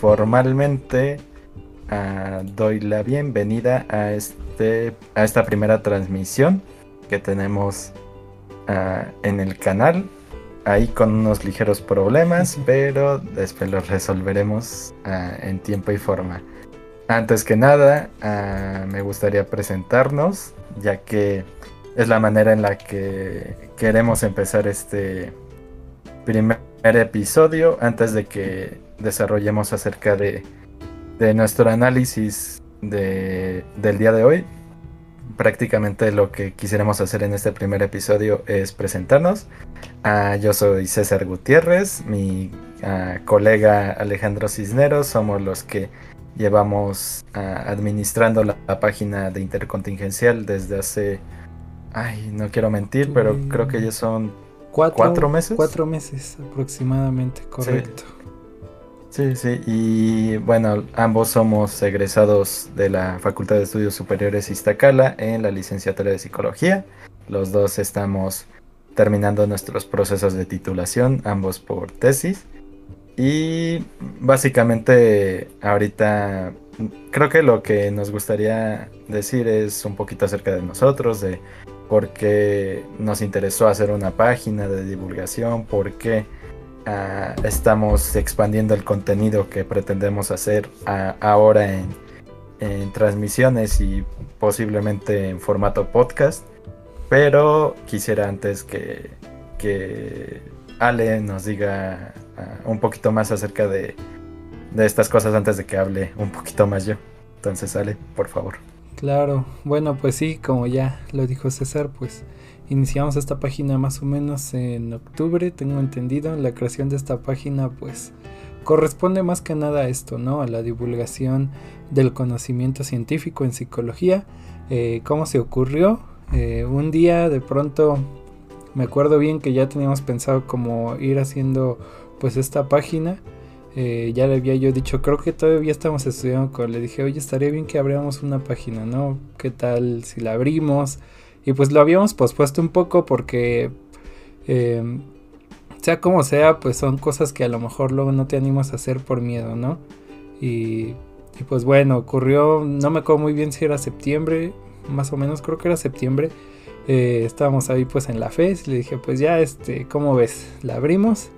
formalmente ah, doy la bienvenida a, este, a esta primera transmisión que tenemos ah, en el canal. Ahí con unos ligeros problemas, pero después los resolveremos ah, en tiempo y forma. Antes que nada, me gustaría presentarnos, ya que es la manera en la que queremos empezar este primer episodio antes de que desarrollemos acerca de, nuestro análisis de, del día de hoy. Prácticamente lo que quisiéramos hacer en este primer episodio es presentarnos. Ah, yo soy César Gutiérrez, mi ah, colega Alejandro Cisneros, somos los que llevamos ah, administrando la, página de Intercontingencial desde hace, ay, no quiero mentir, pero creo que ya son cuatro, meses. Cuatro meses aproximadamente, correcto. Sí, sí, y bueno, ambos somos egresados de la Facultad de Estudios Superiores Iztacala en la licenciatura de Psicología. Los dos estamos terminando nuestros procesos de titulación, ambos por tesis. Y básicamente ahorita creo que lo que nos gustaría decir es un poquito acerca de nosotros, de por qué nos interesó hacer una página de divulgación, por qué Ah, estamos expandiendo el contenido que pretendemos hacer ah, ahora en, transmisiones y posiblemente en formato podcast. Pero quisiera antes que, que Ale nos diga ah, un poquito más acerca de, de estas cosas antes de que hable un poquito más yo. Entonces, Ale, por favor. Claro, bueno, pues sí, como ya lo dijo César, pues Iniciamos esta página más o menos en octubre, tengo entendido. La creación de esta página pues corresponde más que nada a esto, ¿no? A la divulgación del conocimiento científico en psicología. Eh, ¿Cómo se ocurrió? Eh, un día de pronto me acuerdo bien que ya teníamos pensado como ir haciendo pues esta página. Eh, ya le había yo dicho, creo que todavía estamos estudiando con, le dije, oye, estaría bien que abriéramos una página, ¿no? ¿Qué tal si la abrimos? Y pues lo habíamos pospuesto un poco porque, em, sea como sea, pues son cosas que a lo mejor luego no te animas a hacer por miedo, ¿no? Y, pues bueno, ocurrió, no me acuerdo muy bien si era septiembre, más o menos creo que era septiembre. Eh, estábamos ahí pues en la fe y le dije pues ya este, ¿cómo ves? La abrimos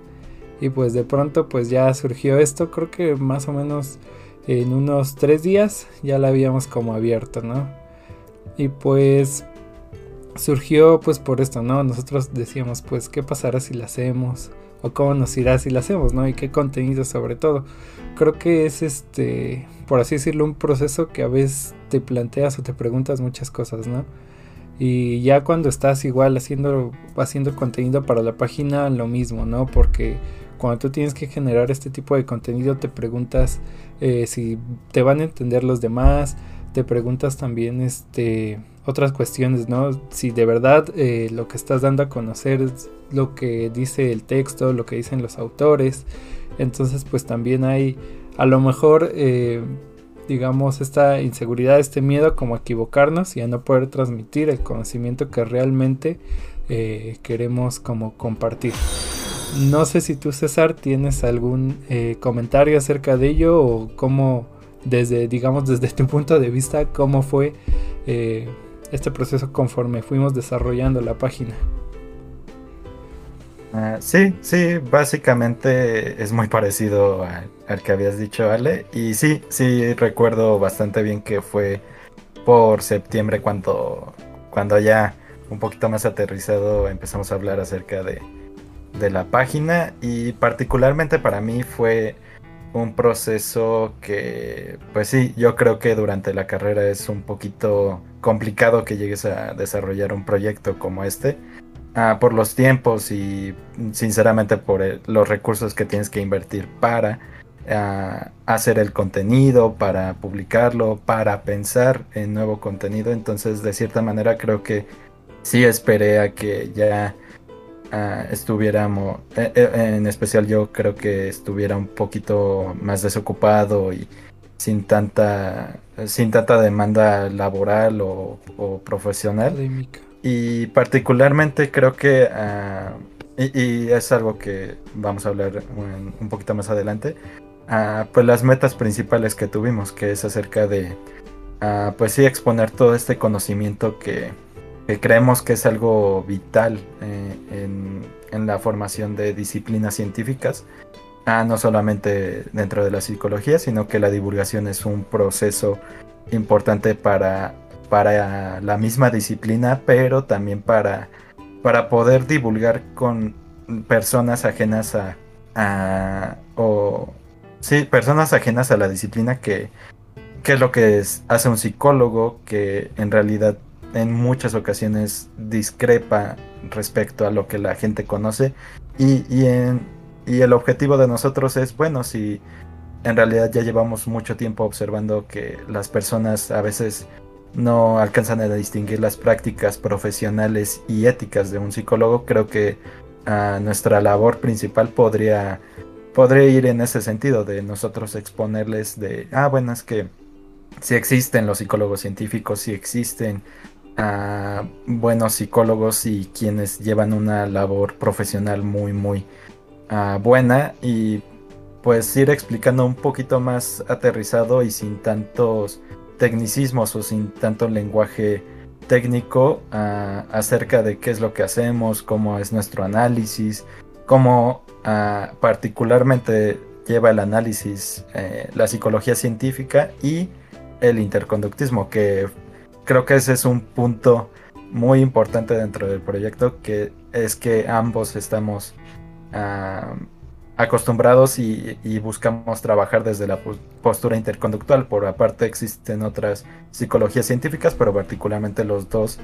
y pues de pronto pues ya surgió esto, creo que más o menos en unos tres días ya la habíamos como abierto, ¿no? Y pues surgió pues por esto, ¿no? Nosotros decíamos pues qué pasará si la hacemos o cómo nos irá si la hacemos, ¿no? Y qué contenido sobre todo. Creo que es este, por así decirlo, un proceso que a veces te planteas o te preguntas muchas cosas, ¿no? Y ya cuando estás igual haciendo, haciendo contenido para la página, lo mismo, ¿no? Porque cuando tú tienes que generar este tipo de contenido, te preguntas eh, si te van a entender los demás, te preguntas también, este, otras cuestiones, ¿no? Si de verdad eh, lo que estás dando a conocer es lo que dice el texto, lo que dicen los autores, entonces pues también hay a lo mejor, eh, digamos, esta inseguridad, este miedo como a equivocarnos y a no poder transmitir el conocimiento que realmente eh, queremos como compartir. No sé si tú, César, tienes algún comentario acerca de ello o cómo, desde, digamos, desde tu punto de vista, cómo fue este proceso conforme fuimos desarrollando la página. Ah, sí, sí, básicamente es muy parecido al que habías dicho, Ale. Y sí, sí, recuerdo bastante bien que fue por septiembre cuando, cuando ya un poquito más aterrizado empezamos a hablar acerca de, de la página. Y particularmente para mí fue un proceso que, pues sí, yo creo que durante la carrera es un poquito complicado que llegues a desarrollar un proyecto como este. Ah, por los tiempos y sinceramente por los recursos que tienes que invertir para ah, hacer el contenido, para publicarlo, para pensar en nuevo contenido. Entonces, de cierta manera, creo que sí esperé a que ya Ah, estuviéramos, eh, eh, en especial yo creo que estuviera un poquito más desocupado y sin tanta, sin tanta demanda laboral o, profesional. Y particularmente creo que, ah, y, es algo que vamos a hablar un, poquito más adelante, pues las metas principales que tuvimos, que es acerca de, pues sí, exponer todo este conocimiento que, creemos que es algo vital eh, en, en, la formación de disciplinas científicas, no solamente dentro de la psicología, sino que la divulgación es un proceso importante para, para la misma disciplina, pero también para, para poder divulgar con personas ajenas a, a o Sí, personas ajenas a la disciplina que, que es lo que hace un psicólogo que en realidad en muchas ocasiones discrepa respecto a lo que la gente conoce. Y, y, en, y el objetivo de nosotros es, bueno, si en realidad ya llevamos mucho tiempo observando que las personas a veces no alcanzan a distinguir las prácticas profesionales y éticas de un psicólogo, creo que ah, nuestra labor principal podría podría ir en ese sentido de nosotros exponerles de, ah, bueno, es que si existen los psicólogos científicos, si existen ah, buenos psicólogos y quienes llevan una labor profesional muy, muy ah, buena y pues ir explicando un poquito más aterrizado y sin tantos tecnicismos o sin tanto lenguaje técnico ah, acerca de qué es lo que hacemos, cómo es nuestro análisis, cómo Ah, particularmente lleva el análisis eh, la psicología científica y el interconductismo, que creo que ese es un punto muy importante dentro del proyecto, que es que ambos estamos ah, acostumbrados y, y, buscamos trabajar desde la postura interconductual. Por aparte existen otras psicologías científicas, pero particularmente los dos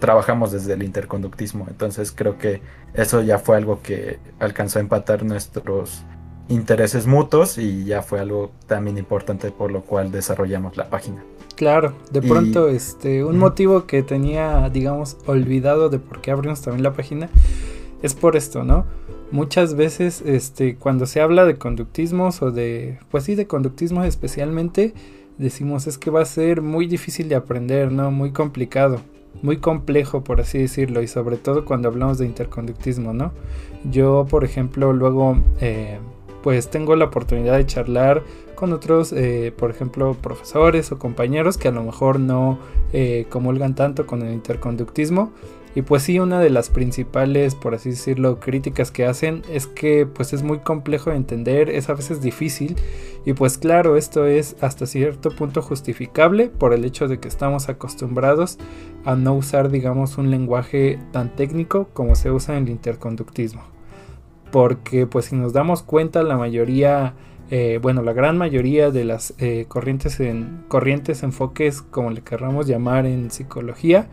trabajamos desde el interconductismo. Entonces creo que eso ya fue algo que alcanzó a empatar nuestros intereses mutuos y ya fue algo también importante por lo cual desarrollamos la página. Claro, de pronto este un motivo que tenía, digamos, olvidado de por qué abrimos también la página es por esto, ¿no? Muchas veces este cuando se habla de conductismos o de pues sí de conductismo especialmente decimos es que va a ser muy difícil de aprender, ¿no? Muy complicado muy complejo, por así decirlo, y sobre todo cuando hablamos de interconductismo, ¿no? Yo, por ejemplo, luego, eh, pues tengo la oportunidad de charlar con otros, eh, por ejemplo, profesores o compañeros que a lo mejor no eh, comulgan tanto con el interconductismo y pues sí, una de las principales, por así decirlo, críticas que hacen es que pues es muy complejo de entender, es a veces difícil y pues claro, esto es hasta cierto punto justificable por el hecho de que estamos acostumbrados a no usar digamos un lenguaje tan técnico como se usa en el interconductismo. Porque pues si nos damos cuenta la mayoría eh, bueno, la gran mayoría de las eh, corrientes, en, corrientes, enfoques, como le querramos llamar en psicología,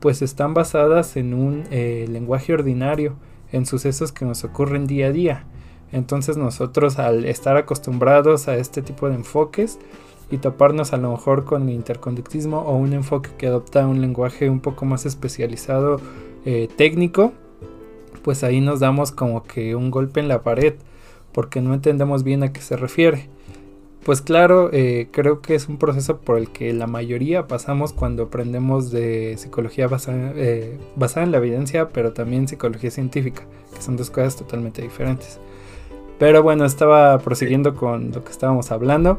pues están basadas en un eh, lenguaje ordinario, en sucesos que nos ocurren día a día. Entonces nosotros al estar acostumbrados a este tipo de enfoques y toparnos a lo mejor con el interconductismo o un enfoque que adopta un lenguaje un poco más especializado técnico, pues ahí nos damos como que un golpe en la pared porque no entendemos bien a qué se refiere. Pues claro, eh, creo que es un proceso por el que la mayoría pasamos cuando aprendemos de psicología basada, eh, basada en la evidencia, pero también psicología científica, que son dos cosas totalmente diferentes. Pero bueno, estaba prosiguiendo con lo que estábamos hablando.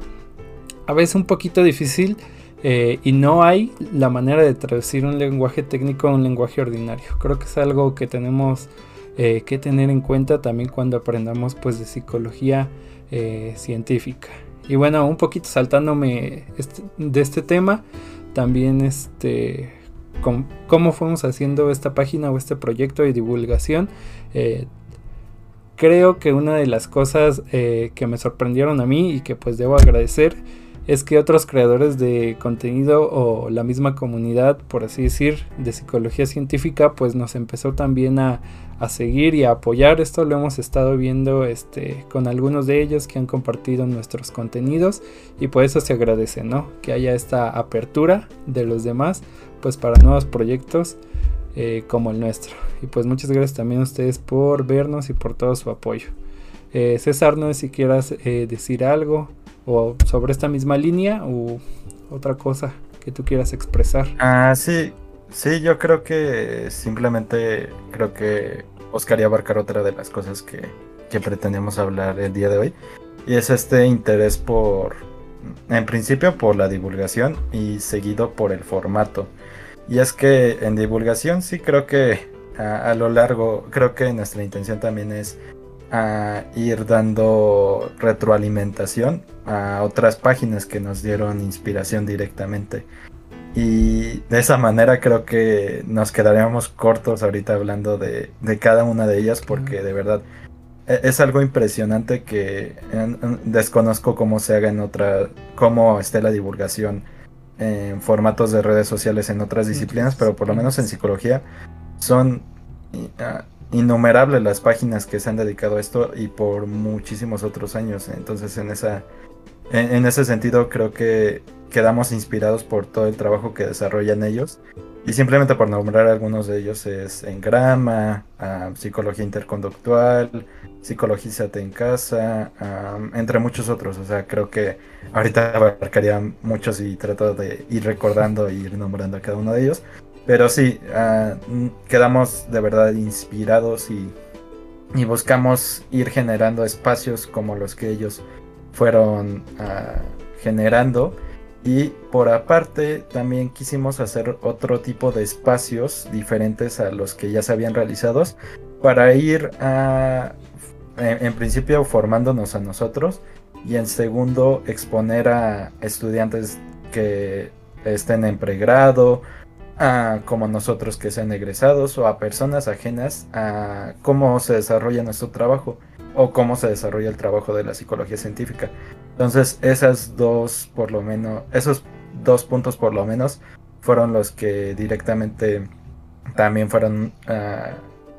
A veces un poquito difícil eh, y no hay la manera de traducir un lenguaje técnico a un lenguaje ordinario. Creo que es algo que tenemos que tener en cuenta también cuando aprendamos pues de psicología científica. Y bueno, un poquito saltándome este, de este tema, también este, cómo fuimos haciendo esta página o este proyecto de divulgación. Eh, creo que una de las cosas eh, que me sorprendieron a mí y que pues debo agradecer es que otros creadores de contenido o la misma comunidad, por así decir, de psicología científica, pues nos empezó también a, seguir y a apoyar. Esto lo hemos estado viendo este, con algunos de ellos que han compartido nuestros contenidos y por eso se agradece, ¿no? Que haya esta apertura de los demás, pues para nuevos proyectos eh, como el nuestro. Y pues muchas gracias también a ustedes por vernos y por todo su apoyo. Eh, César, no sé si quieras eh, decir algo o sobre esta misma línea o otra cosa que tú quieras expresar. Ah, sí, sí, yo creo que simplemente creo que os quería abarcar otra de las cosas que, que pretendíamos hablar el día de hoy. Y es este interés por, en principio por la divulgación y seguido por el formato. Y es que en divulgación sí creo que a, lo largo, creo que nuestra intención también es ir dando retroalimentación a otras páginas que nos dieron inspiración directamente. Y de esa manera creo que nos quedaríamos cortos ahorita hablando de, de cada una de ellas porque de verdad e, es algo impresionante que desconozco cómo se haga en otra, cómo esté la divulgación en formatos de redes sociales en otras disciplinas, pero por lo menos en psicología son ah, innumerables las páginas que se han dedicado a esto y por muchísimos otros años. Entonces en esa en, ese sentido creo que quedamos inspirados por todo el trabajo que desarrollan ellos. Y simplemente por nombrar algunos de ellos es Engrama, Psicología Interconductual, Psicologízate en Casa, entre muchos otros. O sea, creo que ahorita abarcaría muchos y trato de ir recordando e ir nombrando a cada uno de ellos. Pero sí, ah, quedamos de verdad inspirados y, y buscamos ir generando espacios como los que ellos fueron ah, generando. Y por aparte también quisimos hacer otro tipo de espacios diferentes a los que ya se habían realizado para ir a, en, principio formándonos a nosotros y en segundo exponer a estudiantes que estén en pregrado, a, como nosotros que sean egresados o a personas ajenas a cómo se desarrolla nuestro trabajo o cómo se desarrolla el trabajo de la psicología científica. Entonces, esas dos, por lo menos, esos dos puntos por lo menos, fueron los que directamente también fueron ah,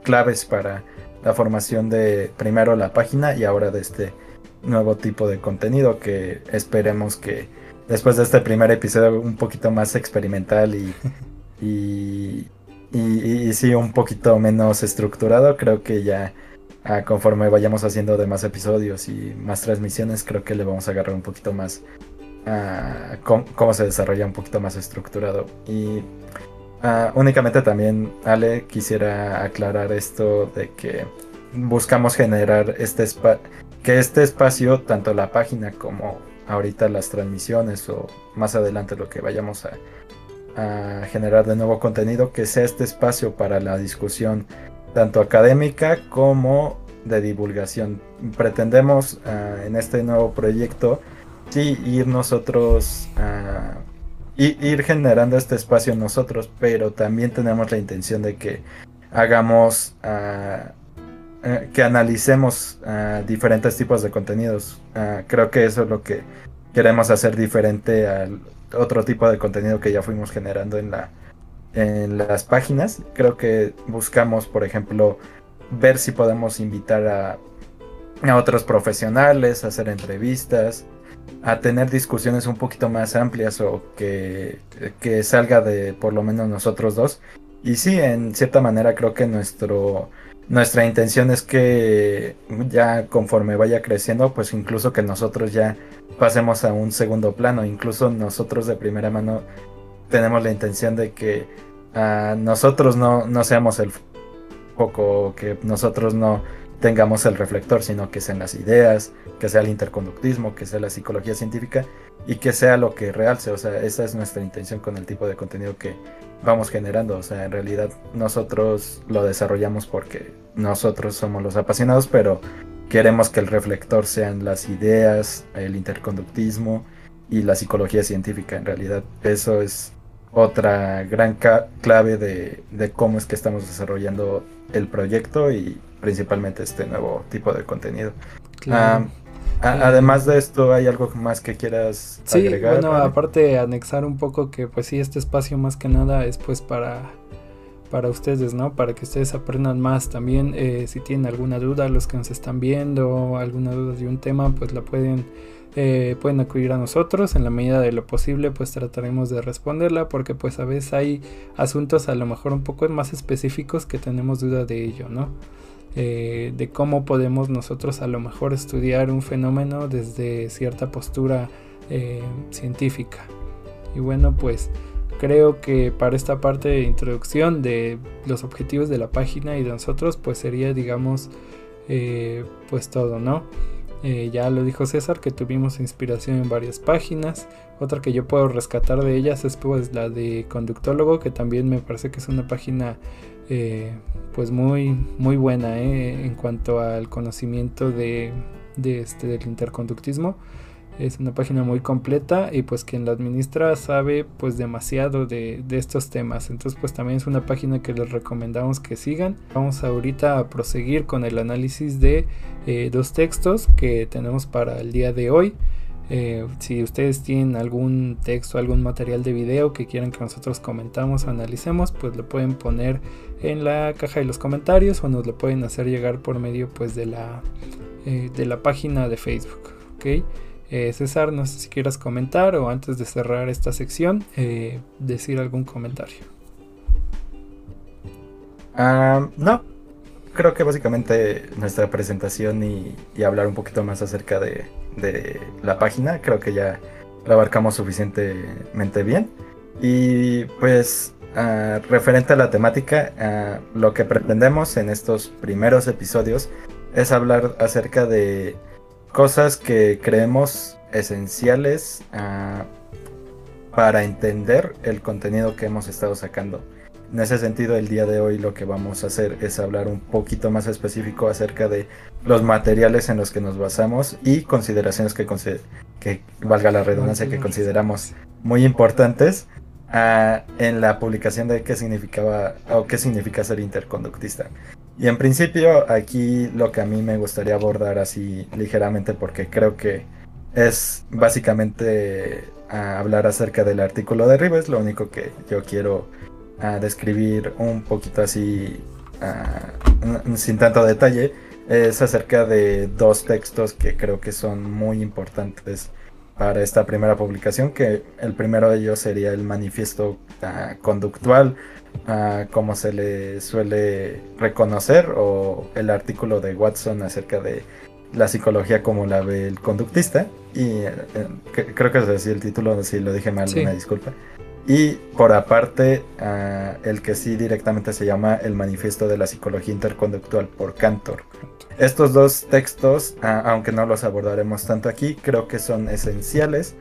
claves para la formación de primero la página y ahora de este nuevo tipo de contenido que esperemos que después de este primer episodio un poquito más experimental y, y, y, sí un poquito menos estructurado, creo que ya conforme vayamos haciendo de más episodios y más transmisiones, creo que le vamos a agarrar un poquito más a cómo, se desarrolla un poquito más estructurado. Y únicamente también, Ale, quisiera aclarar esto de que buscamos generar este que este espacio, tanto la página como ahorita las transmisiones o más adelante lo que vayamos a, a generar de nuevo contenido, que sea este espacio para la discusión tanto académica como de divulgación. Pretendemos ah, en este nuevo proyecto sí ir nosotros a ir generando este espacio nosotros, pero también tenemos la intención de que hagamos ah, eh, que analicemos ah, diferentes tipos de contenidos. creo que eso es lo que queremos hacer diferente al otro tipo de contenido que ya fuimos generando en la en las páginas. Creo que buscamos, por ejemplo, ver si podemos invitar a, a otros profesionales, a hacer entrevistas, a tener discusiones un poquito más amplias o que, que salga de por lo menos nosotros dos. Y sí, en cierta manera creo que nuestro, nuestra intención es que ya conforme vaya creciendo, pues incluso que nosotros ya pasemos a un segundo plano, incluso nosotros de primera mano tenemos la intención de que uh, nosotros no, no seamos el foco, que nosotros no tengamos el reflector, sino que sean las ideas, que sea el interconductismo, que sea la psicología científica y que sea lo que realce. O sea, esa es nuestra intención con el tipo de contenido que vamos generando. O sea, en realidad nosotros lo desarrollamos porque nosotros somos los apasionados, pero queremos que el reflector sean las ideas, el interconductismo y la psicología científica. En realidad, eso es otra gran clave de, cómo es que estamos desarrollando el proyecto y principalmente este nuevo tipo de contenido. además de esto, ¿hay algo más que quieras sí, Bueno, aparte anexar un poco que pues sí, este espacio más que nada es pues para para ustedes, ¿no? Para que ustedes aprendan más también. Eh, si tienen alguna duda, los que nos están viendo, alguna duda de un tema, pues la pueden eh, pueden acudir a nosotros en la medida de lo posible pues trataremos de responderla porque pues a veces hay asuntos a lo mejor un poco más específicos que tenemos duda de ello no eh, de cómo podemos nosotros a lo mejor estudiar un fenómeno desde cierta postura científica y bueno pues creo que para esta parte de introducción de los objetivos de la página y de nosotros pues sería digamos pues todo no Eh, ya lo dijo César que tuvimos inspiración en varias páginas. Otra que yo puedo rescatar de ellas es pues la de Conductólogo, que también me parece que es una página eh, pues muy, muy buena eh, en cuanto al conocimiento de, de este, del interconductismo. Es una página muy completa y pues quien la administra sabe pues demasiado de, estos temas. Entonces pues también es una página que les recomendamos que sigan. Vamos ahorita a proseguir con el análisis de eh, dos textos que tenemos para el día de hoy. Eh, si ustedes tienen algún texto, algún material de video que quieran que nosotros comentamos analicemos, pues lo pueden poner en la caja de los comentarios o nos lo pueden hacer llegar por medio pues de la, eh, de la página de Facebook. ¿ok? Eh, César, no sé si quieras comentar o antes de cerrar esta sección, eh, decir algún comentario. Ah, no, creo que básicamente nuestra presentación y, hablar un poquito más acerca de, la página, creo que ya la abarcamos suficientemente bien. Y pues ah, referente a la temática, ah, lo que pretendemos en estos primeros episodios es hablar acerca de cosas que creemos esenciales ah, para entender el contenido que hemos estado sacando. En ese sentido, el día de hoy lo que vamos a hacer es hablar un poquito más específico acerca de los materiales en los que nos basamos y consideraciones que, que valga la redundancia, que consideramos muy importantes ah, en la publicación de qué significaba o qué significa ser interconductista. Y en principio aquí lo que a mí me gustaría abordar así ligeramente porque creo que es básicamente ah, hablar acerca del artículo de Ribes, lo único que yo quiero ah, describir un poquito así ah, sin tanto detalle es acerca de dos textos que creo que son muy importantes para esta primera publicación, que el primero de ellos sería el manifiesto conductual como se le suele reconocer, o el artículo de Watson acerca de la psicología como la ve el conductista. Y eh, creo que es así el título, si lo dije mal, una disculpa. Y por aparte, el que sí directamente se llama El Manifiesto de la Psicología Interconductual por Cantor. Estos dos textos, aunque no los abordaremos tanto aquí, creo que son esenciales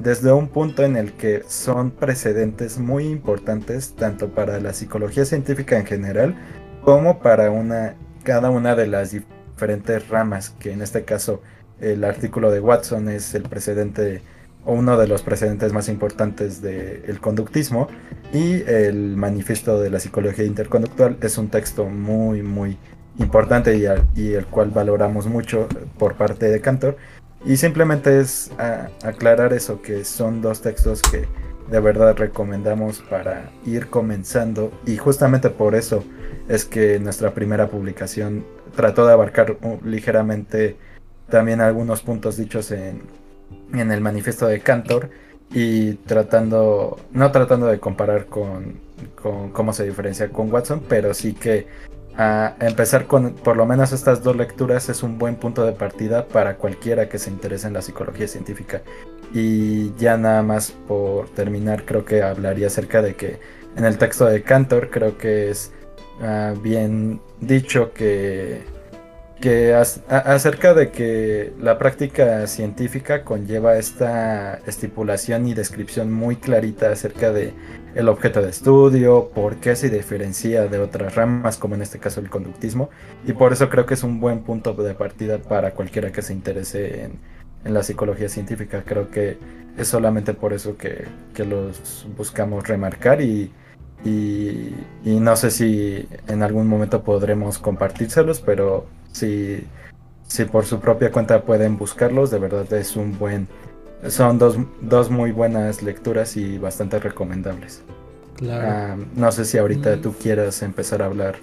desde un punto en el que son precedentes muy importantes tanto para la psicología científica en general como para una, cada una de las diferentes ramas, que en este caso el artículo de Watson es el precedente o uno de los precedentes más importantes del conductismo y el manifiesto de la psicología interconductual es un texto muy muy importante y, y el cual valoramos mucho por parte de Cantor y simplemente es aclarar eso, que son dos textos que de verdad recomendamos para ir comenzando. Y justamente por eso es que nuestra primera publicación trató de abarcar ligeramente también algunos puntos dichos en, en el manifiesto de Cantor y tratando, no tratando de comparar con, con cómo se diferencia con Watson, pero sí que a empezar con por lo menos estas dos lecturas es un buen punto de partida para cualquiera que se interese en la psicología científica. Y ya nada más por terminar, creo que hablaría acerca de que en el texto de Cantor creo que es ah, bien dicho que, que acerca de que la práctica científica conlleva esta estipulación y descripción muy clarita acerca de el objeto de estudio, por qué se diferencia de otras ramas, como en este caso el conductismo, y por eso creo que es un buen punto de partida para cualquiera que se interese en, la psicología científica. Creo que es solamente por eso que, los buscamos remarcar y, y, no sé si en algún momento podremos compartírselos, pero si, si por su propia cuenta pueden buscarlos, de verdad es un buen son dos, dos muy buenas lecturas y bastante recomendables. Ah, no sé si ahorita mm. tú quieras empezar a hablar,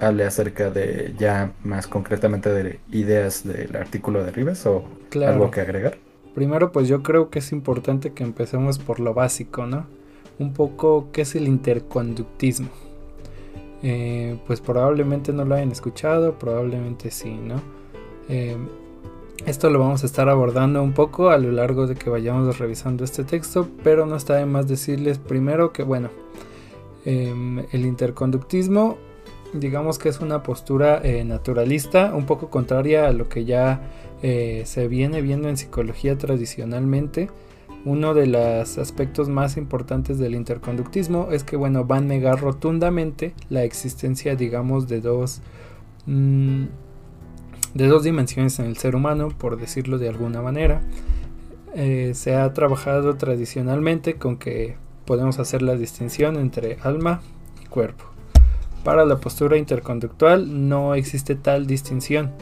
hable acerca de ya más concretamente de ideas del artículo de Ribes o algo que agregar. Primero, pues yo creo que es importante que empecemos por lo básico, ¿no? Un poco qué es el interconductismo. Eh, pues probablemente no lo hayan escuchado, probablemente sí, ¿no? Eh, esto lo vamos a estar abordando un poco a lo largo de que vayamos revisando este texto, pero no está de más decirles primero que, bueno, em, el interconductismo digamos que es una postura eh, naturalista, un poco contraria a lo que ya eh, se viene viendo en psicología tradicionalmente. Uno de los aspectos más importantes del interconductismo es que, bueno, va a negar rotundamente la existencia, digamos, de dos, mm, de dos dimensiones en el ser humano, por decirlo de alguna manera. Eh, se ha trabajado tradicionalmente con que podemos hacer la distinción entre alma y cuerpo. Para la postura interconductual no existe tal distinción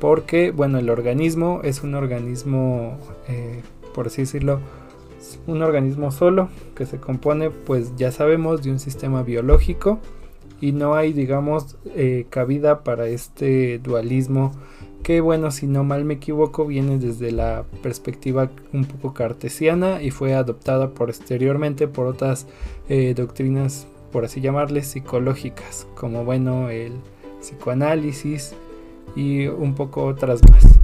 porque bueno el organismo es un organismo eh, por así decirlo un organismo solo que se compone pues ya sabemos de un sistema biológico y no hay digamos eh, cabida para este dualismo que bueno si no mal me equivoco viene desde la perspectiva un poco cartesiana y fue adoptada posteriormente por otras eh, doctrinas por así llamarles psicológicas como bueno el psicoanálisis y un poco otras más.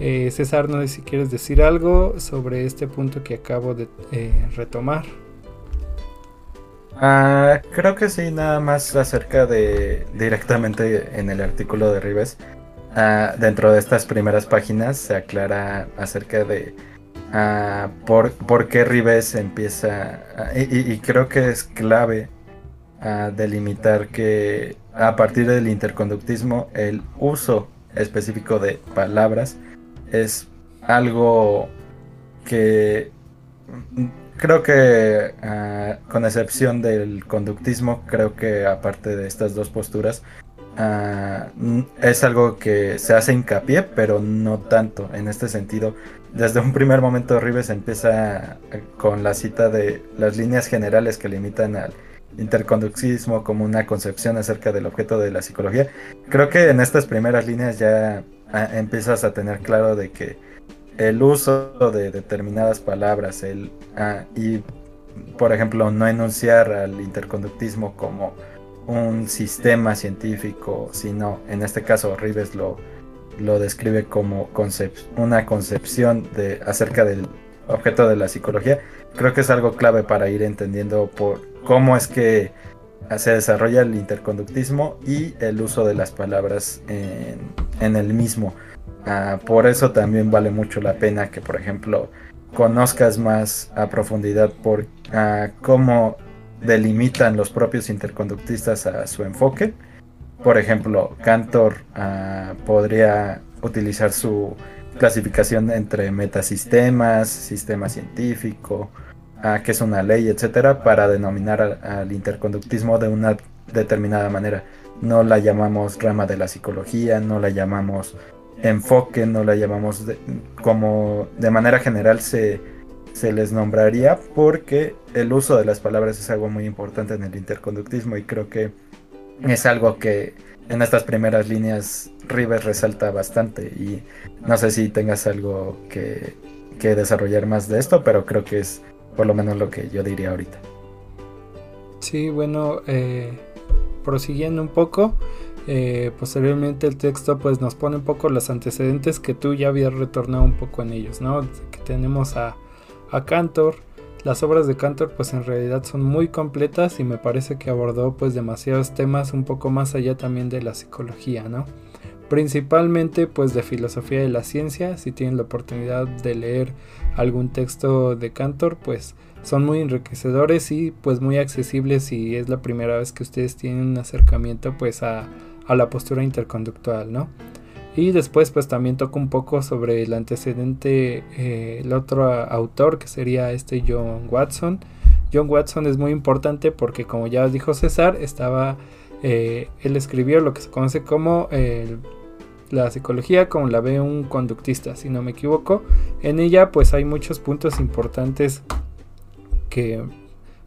Eh, César, no sé si quieres decir algo sobre este punto que acabo de eh, retomar. Ah, creo que sí, nada más acerca de directamente en el artículo de Rives. Ah, dentro de estas primeras páginas se aclara acerca de ah, por, por, qué Rives empieza, y, creo que es clave delimitar que a partir del interconductismo el uso específico de palabras es algo que creo que ah, con excepción del conductismo creo que aparte de estas dos posturas ah, es algo que se hace hincapié pero no tanto en este sentido desde un primer momento Rives empieza con la cita de las líneas generales que limitan al interconductismo como una concepción acerca del objeto de la psicología. Creo que en estas primeras líneas ya empiezas a tener claro de que el uso de determinadas palabras el, ah, y, por ejemplo, no enunciar al interconductismo como un sistema científico, sino en este caso Rives lo, lo describe como una concepción de, acerca del objeto de la psicología, creo que es algo clave para ir entendiendo por cómo es que se desarrolla el interconductismo y el uso de las palabras en, el mismo. Ah, por eso también vale mucho la pena que, por ejemplo, conozcas más a profundidad por ah, cómo delimitan los propios interconductistas a su enfoque. Por ejemplo, Cantor ah, podría utilizar su clasificación entre metasistemas, sistema científico, a que es una ley, etcétera, para denominar al, interconductismo de una determinada manera. No la llamamos rama de la psicología, no la llamamos enfoque, no la llamamos como de manera general se, se les nombraría porque el uso de las palabras es algo muy importante en el interconductismo y creo que es algo que en estas primeras líneas Rivers resalta bastante y no sé si tengas algo que, que desarrollar más de esto, pero creo que es por lo menos lo que yo diría ahorita. Sí, bueno, eh, prosiguiendo un poco, eh, posteriormente el texto pues nos pone un poco los antecedentes que tú ya habías retornado un poco en ellos, ¿no? Que tenemos a, a Cantor, las obras de Cantor pues en realidad son muy completas y me parece que abordó pues demasiados temas un poco más allá también de la psicología, ¿no? Principalmente pues de filosofía de la ciencia, si tienen la oportunidad de leer algún texto de Cantor, pues son muy enriquecedores y pues muy accesibles si es la primera vez que ustedes tienen un acercamiento pues a, la postura interconductual, ¿no? Y después pues también toco un poco sobre el antecedente, eh, el otro autor que sería este John Watson. John Watson es muy importante porque como ya dijo César, estaba, eh, él escribió lo que se conoce como el la psicología como la ve un conductista, si no me equivoco. En ella pues hay muchos puntos importantes que,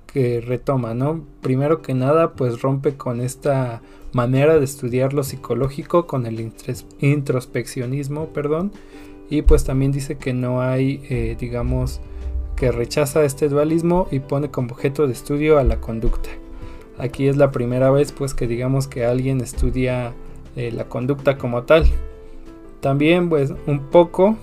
que retoma, ¿no? Primero que nada pues rompe con esta manera de estudiar lo psicológico, con el introspeccionismo, perdón. Y pues también dice que no hay, eh, digamos, que rechaza este dualismo y pone como objeto de estudio a la conducta. Aquí es la primera vez pues que digamos que alguien estudia la conducta como tal. También pues un poco,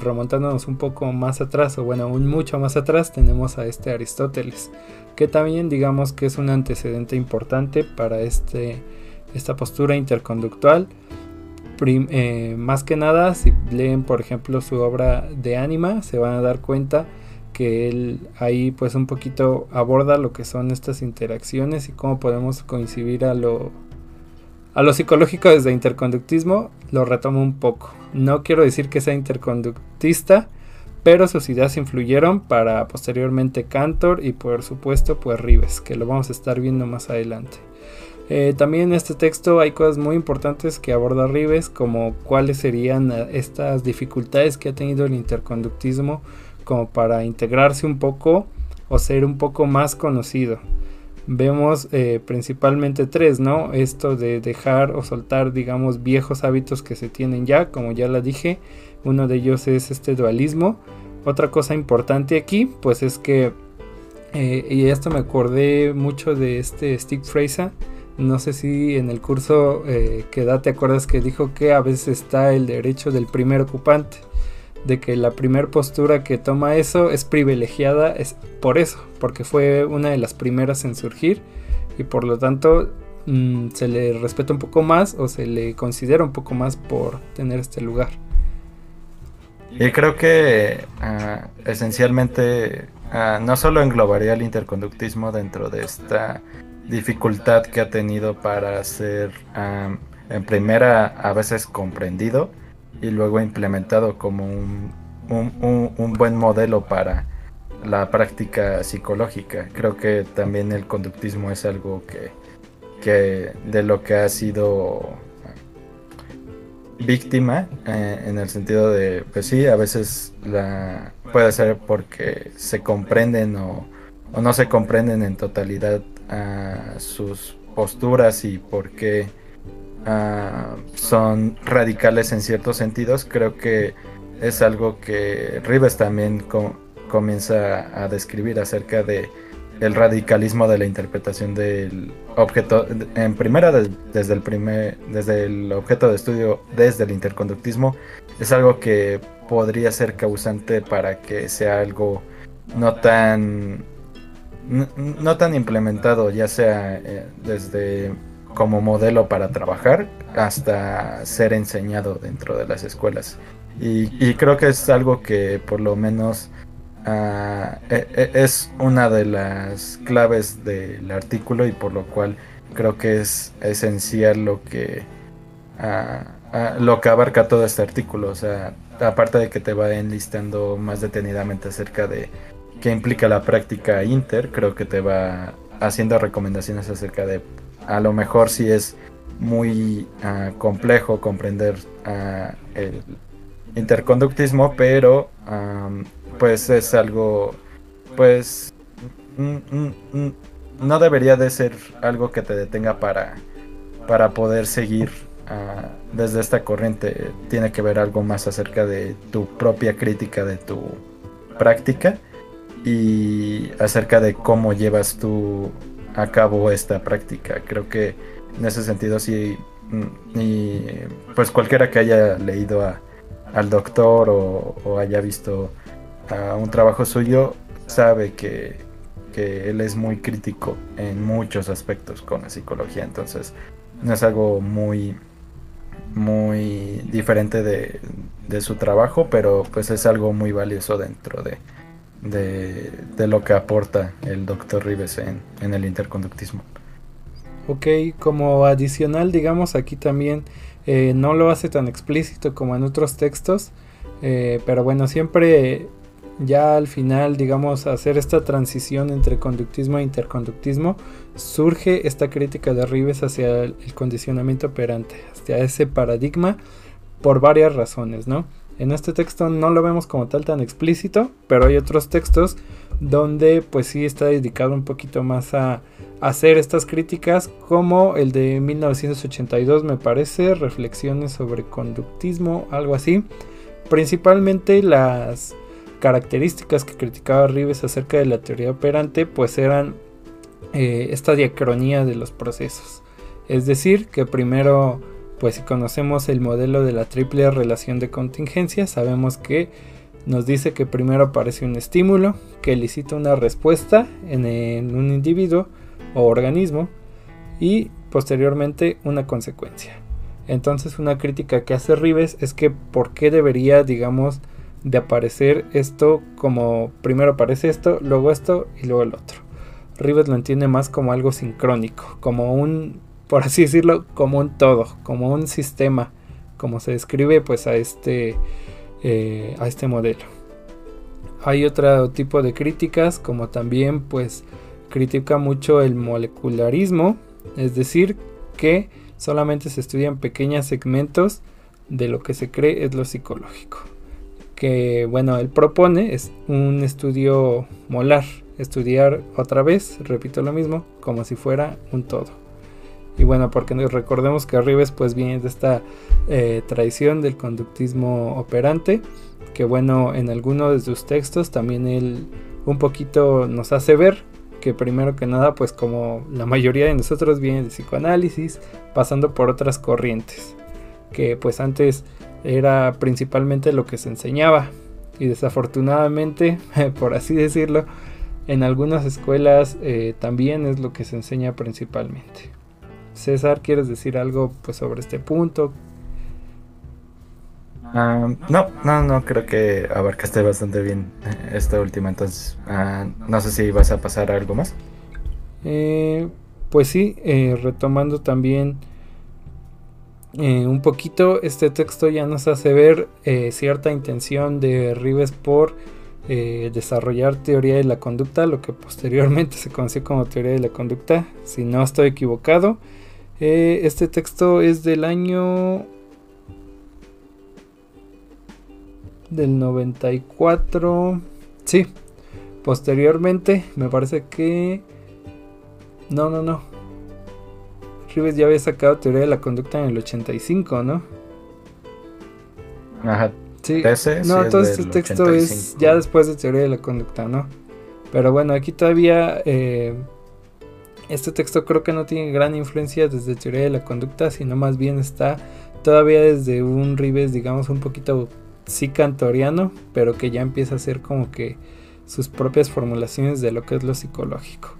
remontándonos un poco más atrás, o bueno, aún mucho más atrás, tenemos a este Aristóteles, que también digamos que es un antecedente importante para este esta postura interconductual. Eh, más que nada, si leen por ejemplo su obra de Anima, se van a dar cuenta que él ahí pues un poquito aborda lo que son estas interacciones y cómo podemos coincidir a lo, a lo psicológico desde interconductismo, lo retomo un poco. No quiero decir que sea interconductista, pero sus ideas influyeron para posteriormente Cantor y por supuesto pues Rives, que lo vamos a estar viendo más adelante. Eh, también en este texto hay cosas muy importantes que aborda Rives, como cuáles serían eh, estas dificultades que ha tenido el interconductismo como para integrarse un poco o ser un poco más conocido. Vemos eh, principalmente tres, ¿no? Esto de dejar o soltar, digamos, viejos hábitos que se tienen ya, como ya la dije. Uno de ellos es este dualismo. Otra cosa importante aquí, pues es que, y esto me acordé mucho de este Steve Fraser, no sé si en el curso eh, que da te acuerdas que dijo que a veces está el derecho del primer ocupante, de que la primera postura que toma eso es privilegiada es por eso, porque fue una de las primeras en surgir y por lo tanto mm, se le respeta un poco más o se le considera un poco más por tener este lugar. Y creo que ah, esencialmente ah, no solo englobaría el interconductismo dentro de esta dificultad que ha tenido para ser en primera a veces comprendido y luego implementado como un, un, buen modelo para la práctica psicológica. Creo que también el conductismo es algo que, que de lo que ha sido víctima eh, en el sentido de, pues sí, a veces la puede ser porque se comprenden o, o no se comprenden en totalidad a sus posturas y por qué ah, son radicales en ciertos sentidos, creo que es algo que Rives también comienza a describir acerca de el radicalismo de la interpretación del objeto en primera desde el primer desde el objeto de estudio desde el interconductismo. Es algo que podría ser causante para que sea algo no tan no, tan implementado, ya sea eh, desde como modelo para trabajar hasta ser enseñado dentro de las escuelas. Y, creo que es algo que por lo menos ah, e, e, es una de las claves del artículo y por lo cual creo que es esencial lo que, ah, ah, lo que abarca todo este artículo. O sea, aparte de que te va enlistando más detenidamente acerca de que implica la práctica inter, creo que te va haciendo recomendaciones acerca de a lo mejor si es muy ah, complejo comprender ah, el interconductismo, pero pues es algo, pues no debería de ser algo que te detenga para, para poder seguir ah, desde esta corriente. Tiene que ver algo más acerca de tu propia crítica de tu práctica y acerca de cómo llevas tú a esta práctica. Creo que en ese sentido sí, mm, y pues cualquiera que haya leído a, al doctor o, haya visto un trabajo suyo sabe que, que, él es muy crítico en muchos aspectos con la psicología, entonces no es algo muy muy diferente de, de su trabajo, pero pues es algo muy valioso dentro de, de, lo que aporta el doctor Rives en, el interconductismo. Ok, como adicional, digamos, aquí también eh, no lo hace tan explícito como en otros textos, eh, pero bueno, siempre ya al final, digamos, hacer esta transición entre conductismo e interconductismo, surge esta crítica de Rives hacia el condicionamiento operante, hacia ese paradigma, por varias razones, ¿no? En este texto no lo vemos como tal tan explícito, pero hay otros textos donde pues sí está dedicado un poquito más a, hacer estas críticas, como el de 1982 me parece, reflexiones sobre conductismo, algo así. Principalmente las características que criticaba Rives acerca de la teoría operante pues eran eh, esta diacronía de los procesos. Es decir, que primero pues si conocemos el modelo de la triple relación de contingencia, sabemos que nos dice que primero aparece un estímulo que elicita una respuesta en, un individuo o organismo y posteriormente una consecuencia. Entonces una crítica que hace Rives es que por qué debería, digamos, de aparecer esto como primero aparece esto, luego esto y luego el otro. Rives lo entiende más como algo sincrónico, como un, por así decirlo, como un todo, como un sistema, como se describe pues a este, eh, a este modelo. Hay otro tipo de críticas, como también pues critica mucho el molecularismo, es decir, que solamente se estudian pequeños segmentos de lo que se cree es lo psicológico. Que bueno, él propone es un estudio molar, estudiar otra vez, repito lo mismo, como si fuera un todo. Y bueno, porque recordemos que Arribes pues viene de esta eh, tradición del conductismo operante, que bueno, en algunos de sus textos también él un poquito nos hace ver que primero que nada, pues como la mayoría de nosotros viene de psicoanálisis, pasando por otras corrientes, que pues antes era principalmente lo que se enseñaba y desafortunadamente, por así decirlo, en algunas escuelas eh, también es lo que se enseña principalmente. César, ¿quieres decir algo pues sobre este punto? Ah, no, no, no, creo que abarcaste bastante bien eh, esta última, entonces ah, no sé si vas a pasar a algo más. Eh, pues sí, eh, retomando también un poquito, este texto ya nos hace ver cierta intención de Rives por desarrollar teoría de la conducta, lo que posteriormente se conoció como teoría de la conducta, si no estoy equivocado. Este texto es del año del 94. Sí, posteriormente me parece que... No, no, no. Rives ya había sacado teoría de la conducta en el 85, ¿no? Ajá. Sí. no, entonces este texto es ya después de teoría de la conducta, ¿no? Pero bueno, aquí todavía eh, este texto creo que no tiene gran influencia desde teoría de la conducta, sino más bien está todavía desde un Rives, digamos, un poquito sí cantoriano, pero que ya empieza a ser como que sus propias formulaciones de lo que es lo psicológico.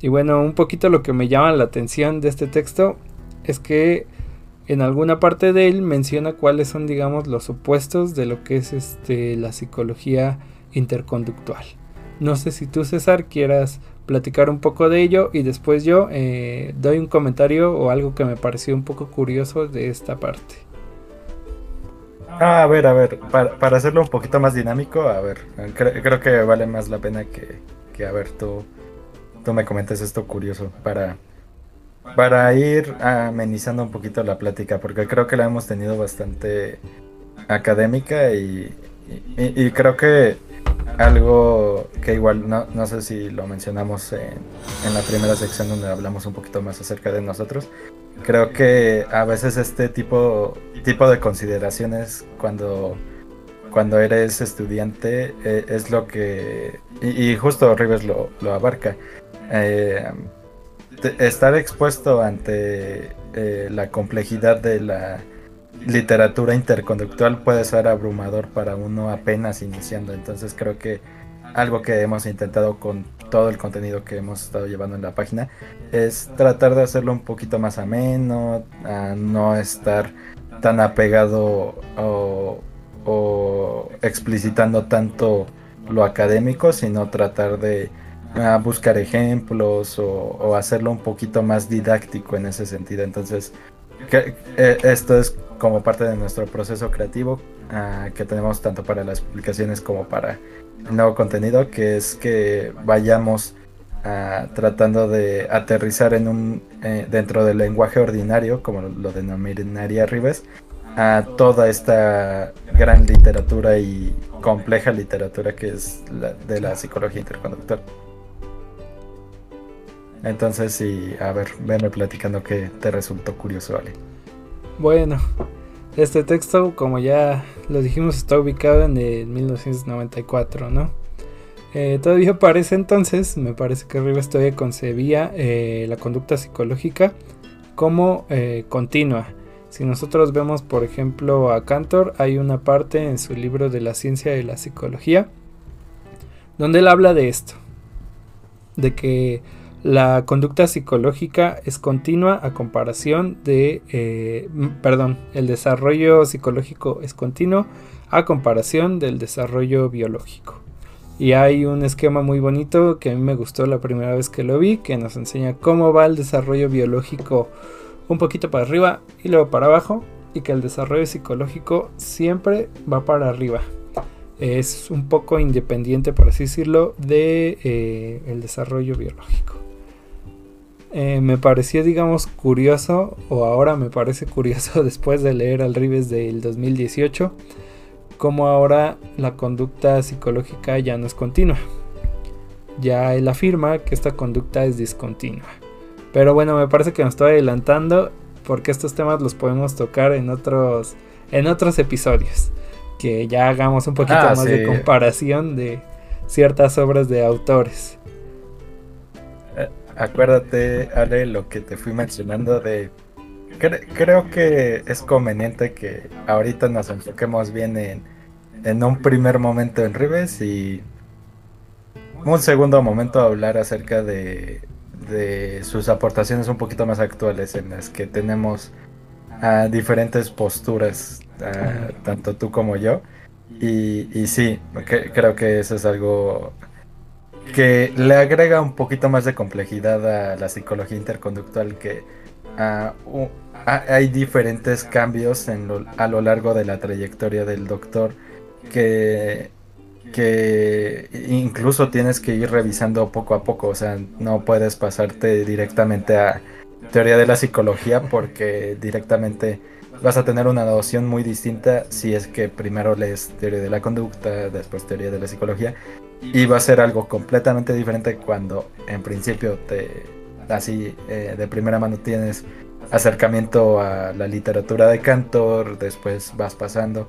Y bueno, un poquito lo que me llama la atención de este texto es que en alguna parte de él menciona cuáles son, digamos, los opuestos de lo que es este, la psicología interconductual. No sé si tú, César, quieras platicar un poco de ello y después yo eh, doy un comentario o algo que me pareció un poco curioso de esta parte. Ah, a ver, a ver, para, hacerlo un poquito más dinámico, a ver, creo que vale más la pena que, que, a ver, tú, tú me comentes esto curioso para, para ir amenizando un poquito la plática, porque creo que la hemos tenido bastante académica y, y, creo que algo que igual no, no sé si lo mencionamos en, en, la primera sección donde hablamos un poquito más acerca de nosotros, creo que a veces este tipo, tipo de consideraciones cuando, cuando eres estudiante eh, es lo que, y, justo Rives lo, abarca, eh, estar expuesto ante eh, la complejidad de la literatura interconductual puede ser abrumador para uno apenas iniciando, entonces creo que algo que hemos intentado con todo el contenido que hemos estado llevando en la página es tratar de hacerlo un poquito más ameno, a no estar tan apegado o, explicitando tanto lo académico, sino tratar de buscar ejemplos o, hacerlo un poquito más didáctico en ese sentido. Entonces, eh, esto es como parte de nuestro proceso creativo ah, que tenemos tanto para las publicaciones como para nuevo contenido, que es que vayamos ah, tratando de aterrizar en un eh, dentro del lenguaje ordinario, como lo denominaría Rives, a toda esta gran literatura y compleja literatura que es la de la psicología interconductual. Entonces, sí, a ver, venme platicando que te resultó curioso, Ale. Bueno, este texto, como ya lo dijimos, está ubicado en el 1994, ¿no? Eh, todavía parece entonces, me parece que Rivas todavía concebía eh, la conducta psicológica como eh, continua. Si nosotros vemos, por ejemplo, a Cantor, hay una parte en su libro de la ciencia de la psicología donde él habla de esto, de que la conducta psicológica es continua a comparación de, eh, perdón, el desarrollo psicológico es continuo a comparación del desarrollo biológico. Y hay un esquema muy bonito que a mí me gustó la primera vez que lo vi, que nos enseña cómo va el desarrollo biológico un poquito para arriba y luego para abajo, y que el desarrollo psicológico siempre va para arriba. Es un poco independiente, por así decirlo, de eh, el desarrollo biológico. Eh, me pareció, digamos, curioso, o ahora me parece curioso después de leer al Rives del 2018 como ahora la conducta psicológica ya no es continua. Ya él afirma que esta conducta es discontinua. Pero bueno, me parece que me estoy adelantando porque estos temas los podemos tocar en otros en otros episodios. Que ya hagamos un poquito ah, más de comparación de ciertas obras de autores. Acuérdate, Ale, lo que te fui mencionando de creo que es conveniente que ahorita nos enfoquemos bien en, en un primer momento en Rives y un segundo momento hablar acerca de, de sus aportaciones un poquito más actuales en las que tenemos a diferentes posturas, tanto tú como yo. Y, y sí, creo que eso es algo que le agrega un poquito más de complejidad a la psicología interconductual que hay diferentes cambios a lo largo de la trayectoria del doctor que, que incluso tienes que ir revisando poco a poco, o sea, no puedes pasarte directamente a teoría de la psicología porque directamente vas a tener una noción muy distinta si es que primero lees teoría de la conducta, después teoría de la psicología y va a ser algo completamente diferente cuando en principio te así eh, de primera mano tienes acercamiento a la literatura de Cantor, después vas pasando.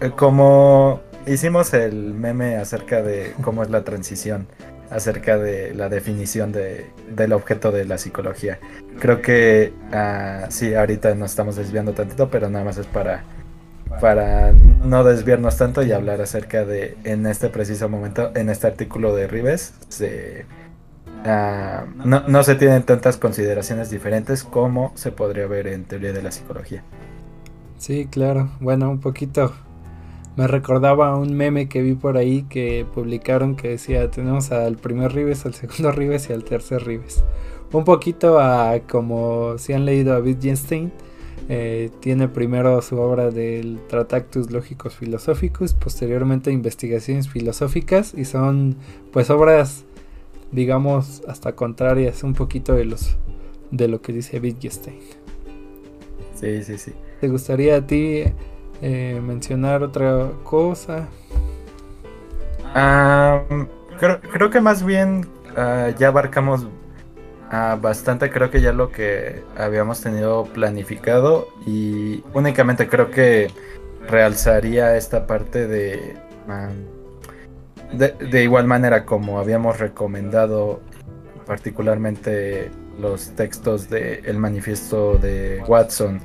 Eh, como hicimos el meme acerca de cómo es la transición, acerca de la definición de, del objeto de la psicología. Creo que uh, sí, ahorita nos estamos desviando tantito, pero nada más es para, para no desviarnos tanto y hablar acerca de, en este preciso momento, en este artículo de Rives, Ah, no, no, se tienen tantas consideraciones diferentes como se podría ver en teoría de la psicología. Sí, claro. Bueno, un poquito. Me recordaba un meme que vi por ahí que publicaron que decía tenemos al primer Rives, al segundo Rives y al tercer Rives. Un poquito a como si han leído a Wittgenstein. Eh, tiene primero su obra del Tratactus Lógicos Filosóficos, posteriormente Investigaciones Filosóficas y son pues obras digamos, hasta contrarias un poquito de los de lo que dice Wittgenstein. Sí, sí, sí. ¿Te gustaría a ti eh, mencionar otra cosa? creo, que más bien ah, ya abarcamos ah, bastante, creo que ya lo que habíamos tenido planificado y únicamente creo que realzaría esta parte de... Ah, de, igual manera como habíamos recomendado particularmente los textos del el manifiesto de Watson,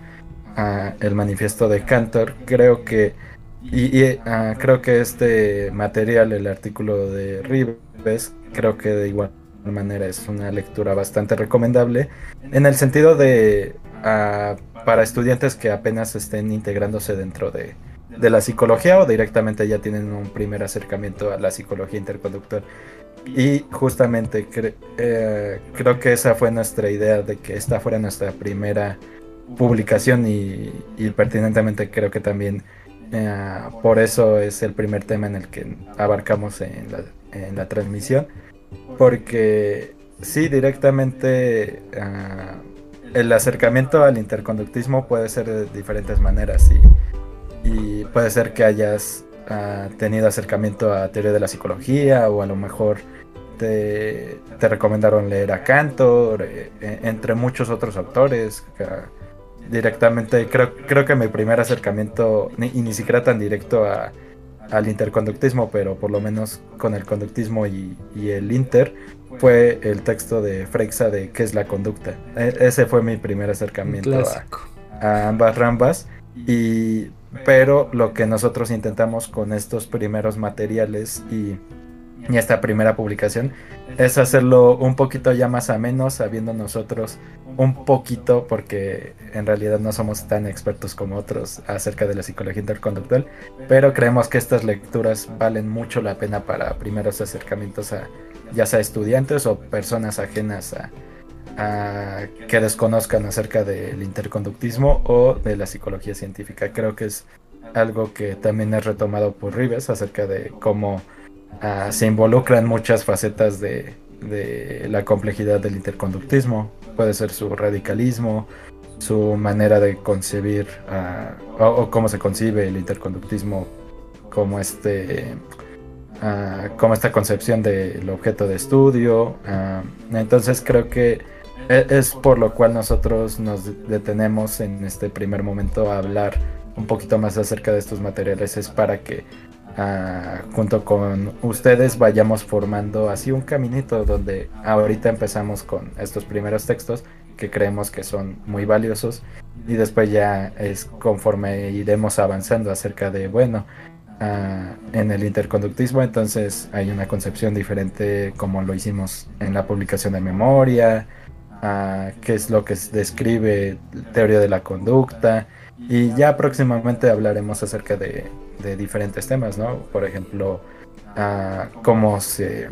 el manifiesto de Cantor, creo que y, creo que este material, el artículo de Rives, creo que de igual manera es una lectura bastante recomendable en el sentido de para estudiantes que apenas estén integrándose dentro de, de la psicología o directamente ya tienen un primer acercamiento a la psicología interconductual. Y justamente eh, creo que esa fue nuestra idea de que esta fuera nuestra primera publicación y, pertinentemente creo que también eh, por eso es el primer tema en el que abarcamos en la, transmisión. Porque sí, directamente eh, el acercamiento al interconductismo puede ser de diferentes maneras y puede ser que hayas ah, tenido acercamiento a teoría de la psicología o a lo mejor te, recomendaron leer a Cantor, eh, eh, entre muchos otros autores. directamente, creo, creo que mi primer acercamiento, ni, y ni siquiera tan directo a, al interconductismo, pero por lo menos con el conductismo y, el inter, fue el texto de Freixa de ¿Qué es la conducta? E, ese fue mi primer acercamiento a, a, ambas rambas. Y pero lo que nosotros intentamos con estos primeros materiales y y esta primera publicación es hacerlo un poquito ya más a menos, sabiendo nosotros un poquito, porque en realidad no somos tan expertos como otros acerca de la psicología interconductual, pero creemos que estas lecturas valen mucho la pena para primeros acercamientos a ya sea estudiantes o personas ajenas a, que desconozcan acerca del interconductismo o de la psicología científica. Creo que es algo que también es retomado por Rives acerca de cómo Ah, se involucran muchas facetas de, la complejidad del interconductismo. Puede ser su radicalismo, su manera de concebir ah, o, cómo se concibe el interconductismo como este ah, como esta concepción del objeto de estudio. entonces creo que e, es por lo cual nosotros nos detenemos en este primer momento a hablar un poquito más acerca de estos materiales. Es para que junto con ustedes vayamos formando así un caminito donde ahorita empezamos con estos primeros textos que creemos que son muy valiosos y después ya es conforme iremos avanzando acerca de, bueno, en el interconductismo entonces hay una concepción diferente como lo hicimos en la publicación de memoria, qué es lo que describe teoría de la conducta y ya próximamente hablaremos acerca de de diferentes temas, ¿no? Por ejemplo, uh, cómo se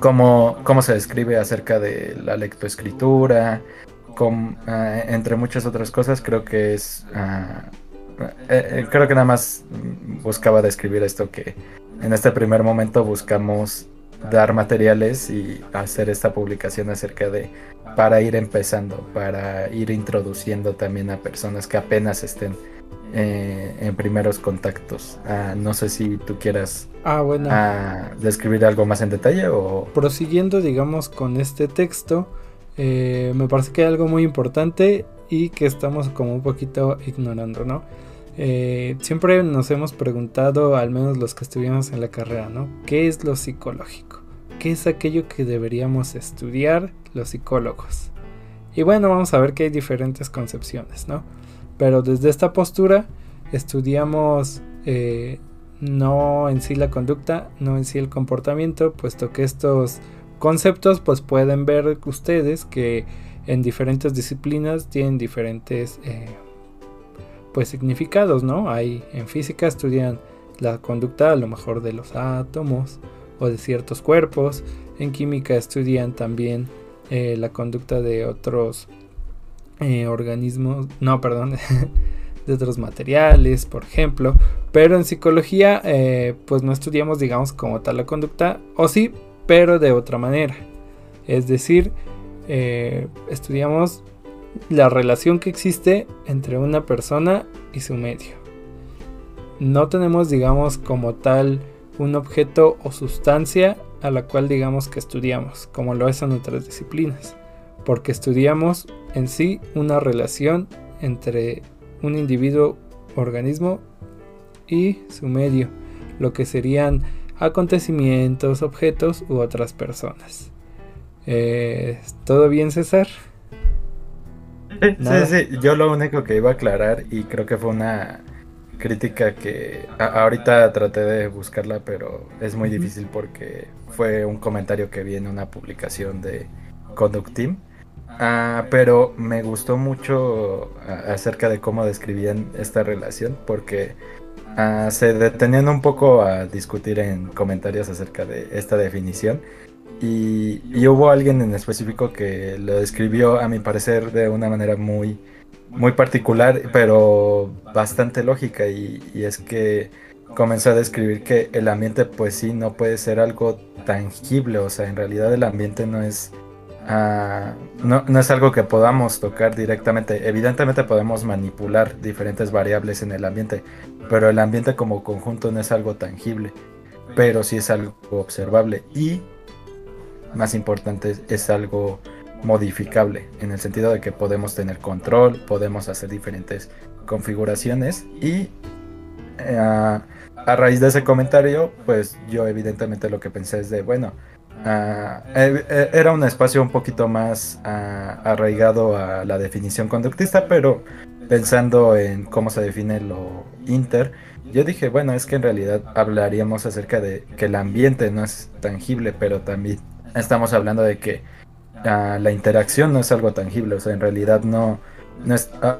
cómo, cómo se describe acerca de la lectoescritura, con, uh, entre muchas otras cosas, creo que es uh, eh, creo que nada más buscaba describir esto que en este primer momento buscamos dar materiales y hacer esta publicación acerca de para ir empezando, para ir introduciendo también a personas que apenas estén eh, en primeros contactos. Ah, no sé si tú quieras ah, bueno. Ah, describir algo más en detalle o... Prosiguiendo, digamos, con este texto, eh, me parece que hay algo muy importante y que estamos como un poquito ignorando, ¿no? Eh, siempre nos hemos preguntado, al menos los que estuvimos en la carrera, ¿no? ¿Qué es lo psicológico? ¿Qué es aquello que deberíamos estudiar los psicólogos? Y bueno, vamos a ver que hay diferentes concepciones, ¿no? Pero desde esta postura estudiamos eh, no en sí la conducta, no en sí el comportamiento, puesto que estos conceptos pues pueden ver ustedes que en diferentes disciplinas tienen diferentes eh, pues significados, ¿no? Hay en física estudian la conducta a lo mejor de los átomos o de ciertos cuerpos, en química estudian también eh, la conducta de otros eh, organismos, no, perdón, de otros materiales, por ejemplo. Pero en psicología, eh, pues no estudiamos, digamos, como tal la conducta, o sí, pero de otra manera. Es decir, eh, estudiamos la relación que existe entre una persona y su medio. No tenemos, digamos, como tal un objeto o sustancia a la cual digamos que estudiamos, como lo es en otras disciplinas porque estudiamos en sí una relación entre un individuo, organismo y su medio, lo que serían acontecimientos, objetos u otras personas. Eh, ¿Todo bien, César? Sí, sí, sí, yo lo único que iba a aclarar y creo que fue una crítica que ahorita traté de buscarla, pero es muy difícil porque fue un comentario que vi en una publicación de Conduct Team Ah, pero me gustó mucho ah, acerca de cómo describían esta relación, porque ah, se detenían un poco a discutir en comentarios acerca de esta definición. Y, hubo alguien en específico que lo describió, a mi parecer, de una manera muy, muy particular, pero bastante lógica. Y, y es que comenzó a describir que el ambiente, pues sí, no puede ser algo tangible. O sea, en realidad el ambiente no es Ah, no, no, es algo que podamos tocar directamente. Evidentemente podemos manipular diferentes variables en el ambiente, pero el ambiente como conjunto no es algo tangible, pero sí es algo observable y, más importante, es algo modificable, en el sentido de que podemos tener control, podemos hacer diferentes configuraciones y eh, a raíz de ese comentario, pues yo evidentemente lo que pensé es de, bueno, Eh, era un espacio un poquito más ah, arraigado a la definición conductista, pero pensando en cómo se define lo inter, yo dije, bueno, es que en realidad hablaríamos acerca de que el ambiente no es tangible, pero también estamos hablando de que ah, la interacción no es algo tangible, o sea, en realidad no, no es, ah,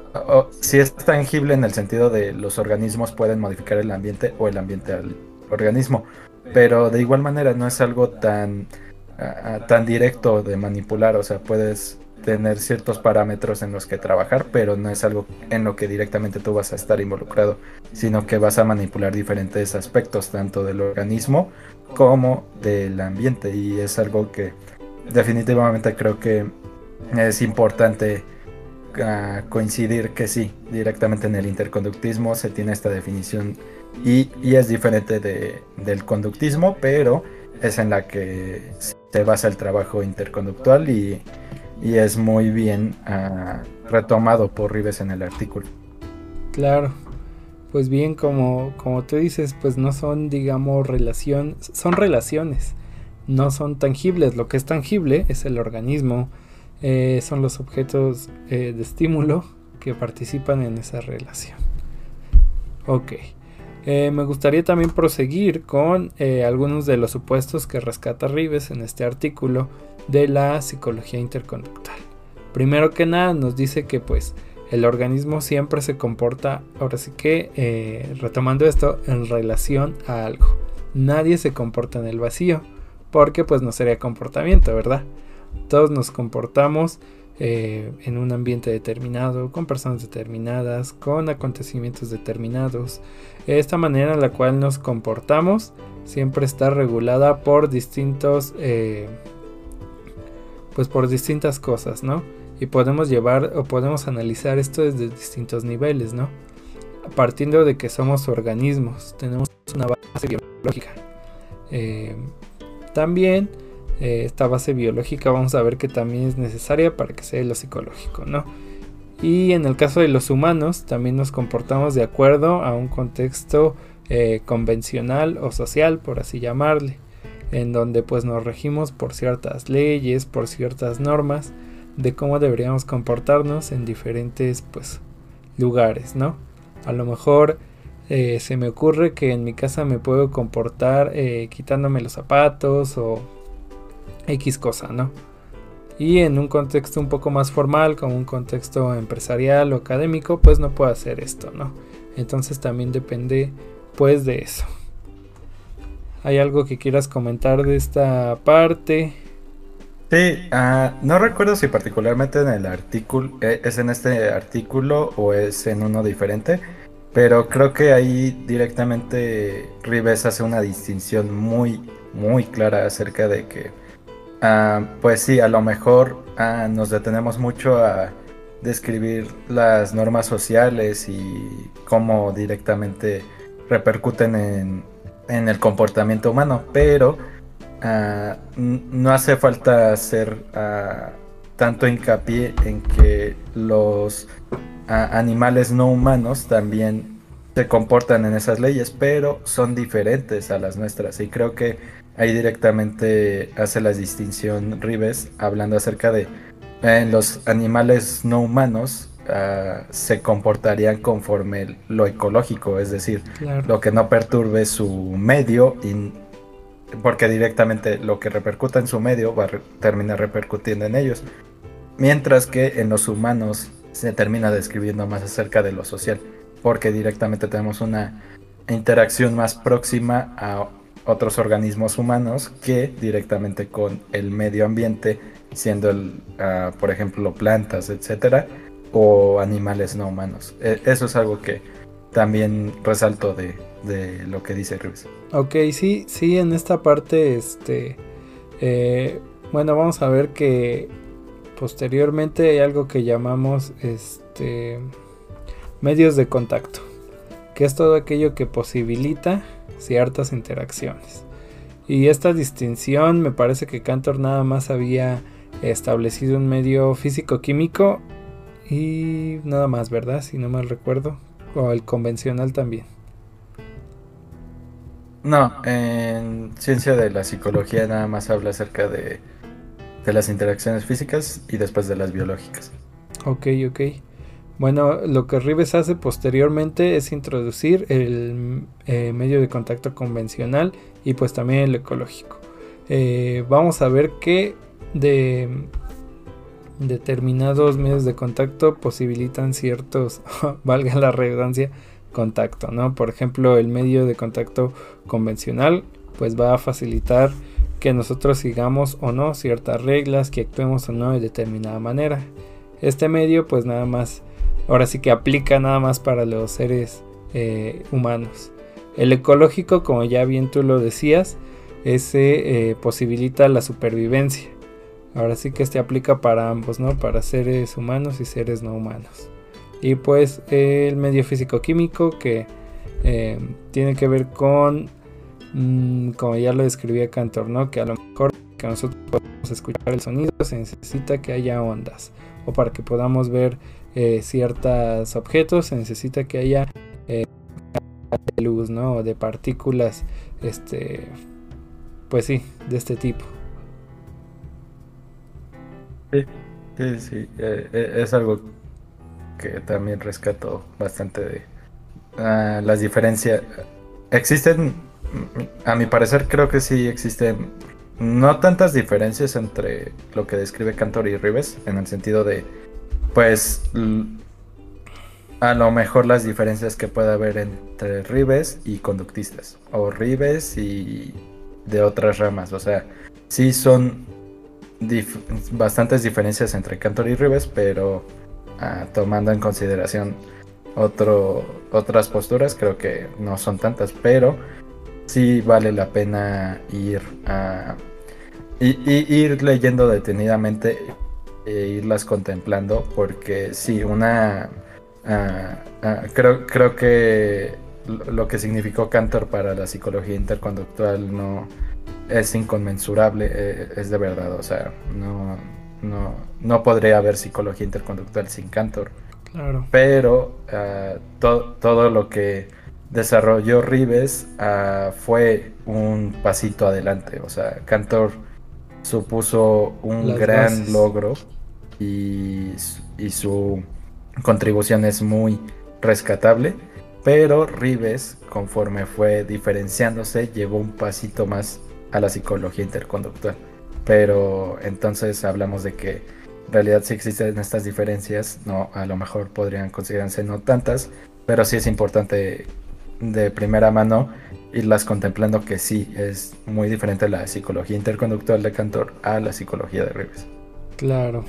si es tangible en el sentido de los organismos pueden modificar el ambiente o el ambiente al organismo, pero de igual manera no es algo tan, tan directo de manipular, o sea, puedes tener ciertos parámetros en los que trabajar, pero no es algo en lo que directamente tú vas a estar involucrado, sino que vas a manipular diferentes aspectos, tanto del organismo como del ambiente, y es algo que definitivamente creo que es importante ah, coincidir que sí, directamente en el interconductismo se tiene esta definición y, es diferente de, del conductismo, pero es en la que se basa el trabajo interconductual y es muy bien uh, retomado por Rives en el artículo. Claro, pues bien, como, como tú dices, pues no son, digamos, relación, son relaciones, no son tangibles. Lo que es tangible es el organismo, eh, son los objetos eh, de estímulo que participan en esa relación. Ok. Eh, me gustaría también proseguir con algunos de los supuestos que rescata Rives en este artículo de la psicología interconductual. Primero que nada nos dice que pues el organismo siempre se comporta, ahora sí que eh, retomando esto, en relación a algo. Nadie se comporta en el vacío, porque pues no sería comportamiento, ¿verdad? Todos nos comportamos eh, en un ambiente determinado, con personas determinadas, con acontecimientos determinados. Esta manera en la cual nos comportamos siempre está regulada por distintos eh, pues por distintas cosas, ¿no? Y podemos llevar o podemos analizar esto desde distintos niveles, ¿no? Partiendo de que somos organismos, tenemos una base biológica. Eh, también eh, esta base biológica vamos a ver que también es necesaria para que sea lo psicológico, ¿no? Y en el caso de los humanos también nos comportamos de acuerdo a un contexto eh, convencional o social, por así llamarle en donde pues nos regimos por ciertas leyes, por ciertas normas de cómo deberíamos comportarnos en diferentes pues lugares, ¿no? A lo mejor eh, se me ocurre que en mi casa me puedo comportar quitándome los zapatos o X cosa, ¿no? Y en un contexto un poco más formal, como un contexto empresarial o académico, pues no puedo hacer esto, ¿no? Entonces también depende pues de eso. ¿Hay algo que quieras comentar de esta parte? Sí, ah, no recuerdo si particularmente en el artículo, eh, es en este artículo o es en uno diferente, pero creo que ahí directamente Rives hace una distinción muy, muy clara acerca de que, ah, pues sí, a lo mejor ah, nos detenemos mucho a describir las normas sociales y cómo directamente repercuten en el comportamiento humano, pero ah, no hace falta hacer ah, tanto hincapié en que los animales no humanos también se comportan en esas leyes, pero son diferentes a las nuestras. Y creo que ahí directamente hace la distinción Rives hablando acerca de en los animales no humanos Ah, se comportarían conforme lo ecológico, es decir, lo que no perturbe su medio, y, porque directamente lo que repercuta en su medio va a terminar repercutiendo en ellos. Mientras que en los humanos se termina describiendo más acerca de lo social, porque directamente tenemos una interacción más próxima a otros organismos humanos que directamente con el medio ambiente, siendo el, ah, por ejemplo plantas, etcétera, o animales no humanos. E, eso es algo que también resalto de, lo que dice Ruiz. Ok, sí, sí, en esta parte, este, eh, bueno, vamos a ver que posteriormente hay algo que llamamos, este, medios de contacto, que es todo aquello que posibilita ciertas interacciones. Y esta distinción me parece que Cantor nada más había establecido un medio físico-químico y nada más, ¿verdad? Si no mal recuerdo. O el convencional también. No, en ciencia de la psicología nada más habla acerca de, de las interacciones físicas y después de las biológicas. Ok, ok. Bueno, lo que Rives hace posteriormente es introducir el eh, medio de contacto convencional y pues también el ecológico. Eh, vamos a ver que de determinados medios de contacto posibilitan ciertos, valga la redundancia, contacto, ¿no? Por ejemplo, el medio de contacto convencional pues va a facilitar que nosotros sigamos o no ciertas reglas, que actuemos o no de determinada manera. Este medio pues nada más ahora sí que aplica nada más para los seres eh, humanos. El ecológico, como ya bien tú lo decías, ese eh, posibilita la supervivencia. Ahora sí que este aplica para ambos, ¿no? Para seres humanos y seres no humanos. Y pues el medio físico-químico que eh, tiene que ver con, mm, como ya lo describía Cantor, ¿no? Que a lo mejor que nosotros podamos escuchar el sonido se necesita que haya ondas. O para que podamos ver eh, ciertos objetos se necesita que haya eh, luz, ¿no? De partículas, este, pues sí, de este tipo. Sí, sí, sí. Eh, es algo que también rescato bastante de ah, las diferencias. Existen, a mi parecer creo que sí existen no tantas diferencias entre lo que describe Cantor y Rives, en el sentido de pues a lo mejor las diferencias que puede haber entre ribes y conductistas o ribes y de otras ramas o sea sí son bastantes diferencias entre cantor y ribes pero ah, tomando en consideración otras posturas creo que no son tantas pero sí vale la pena ir a ir leyendo detenidamente e irlas contemplando porque sí, una... Ah, ah, creo, creo que lo que significó Cantor para la psicología interconductual no es inconmensurable, eh, es de verdad, o sea, no, no, no podría haber psicología interconductual sin Cantor. Claro. Pero ah, todo lo que desarrolló Rives fue un pasito adelante, o sea, Cantor supuso un gran logro y, su contribución es muy rescatable. Pero Rives, conforme fue diferenciándose, llevó un pasito más a la psicología interconductual. Pero entonces hablamos de que en realidad sí existen estas diferencias, no, a lo mejor podrían considerarse no tantas, pero sí es importante de primera mano irlas contemplando que sí es muy diferente la psicología interconductual de Cantor a la psicología de Rives. Claro.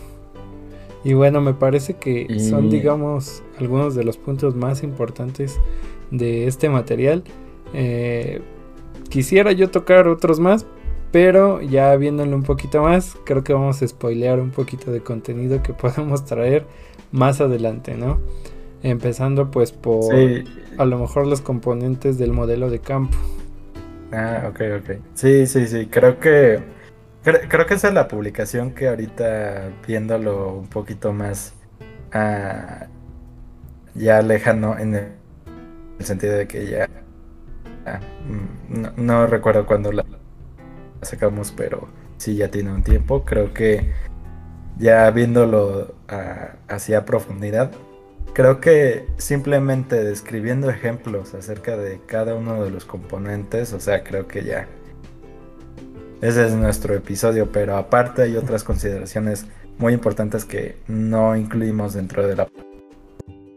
Y bueno, me parece que son, digamos, algunos de los puntos más importantes de este material. Eh, quisiera yo tocar otros más, pero ya viéndolo un poquito más, creo que vamos a spoilear un poquito de contenido que podemos traer más adelante, ¿no? Empezando pues por a lo mejor los componentes del modelo de campo. Ah, ok, ok. Sí, sí, sí. Creo que creo, que esa es la publicación que ahorita viéndolo un poquito más ah, ya lejano en el, sentido de que ya ah, mm, no, recuerdo cuándo la sacamos, pero sí ya tiene un tiempo. Creo que ya viéndolo uh, así a profundidad, Creo que simplemente describiendo ejemplos acerca de cada uno de los componentes, o sea, creo que ya. Ese es nuestro episodio, pero aparte hay otras consideraciones muy importantes que no incluimos dentro de la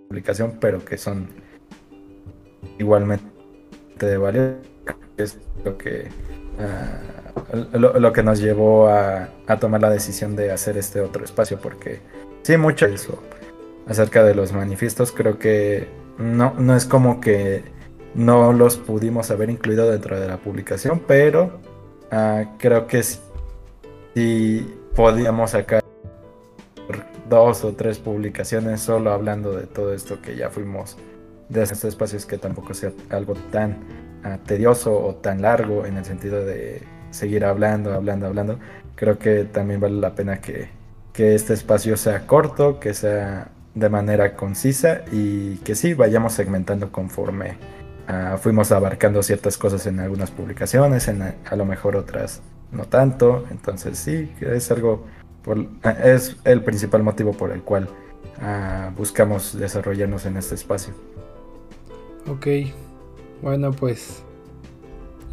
publicación, pero que son igualmente de valor. Es lo que, ah, lo, que nos llevó a, a tomar la decisión de hacer este otro espacio, porque sí, mucho eso acerca de los manifiestos, creo que no, no es como que no los pudimos haber incluido dentro de la publicación, pero ah, creo que si podíamos sacar dos o tres publicaciones solo hablando de todo esto que ya fuimos de estos espacios que tampoco sea algo tan ah, tedioso o tan largo en el sentido de seguir hablando, hablando, hablando. Creo que también vale la pena que, que este espacio sea corto, que sea de manera concisa y que sí vayamos segmentando conforme ah, fuimos abarcando ciertas cosas en algunas publicaciones, en a, lo mejor otras no tanto. Entonces sí, es algo, por, es el principal motivo por el cual ah, buscamos desarrollarnos en este espacio. Ok, bueno pues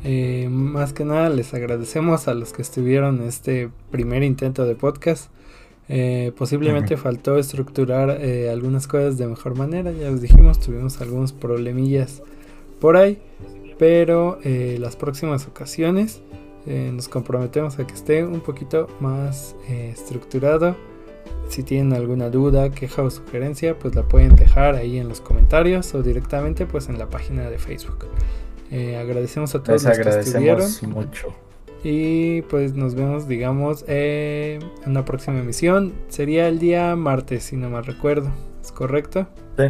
eh, más que nada les agradecemos a los que estuvieron en este primer intento de podcast. Eh, posiblemente faltó estructurar eh, algunas cosas de mejor manera, ya les dijimos, tuvimos algunos problemillas por ahí, pero las próximas ocasiones nos comprometemos a que esté un poquito más estructurado. Si tienen alguna duda, queja o sugerencia, pues la pueden dejar ahí en los comentarios o directamente pues en la página de Facebook. Eh, agradecemos a todos los que estuvieron. mucho. Y pues nos vemos, digamos, en una próxima emisión. Sería el día martes, si no mal recuerdo. ¿Es correcto? Sí.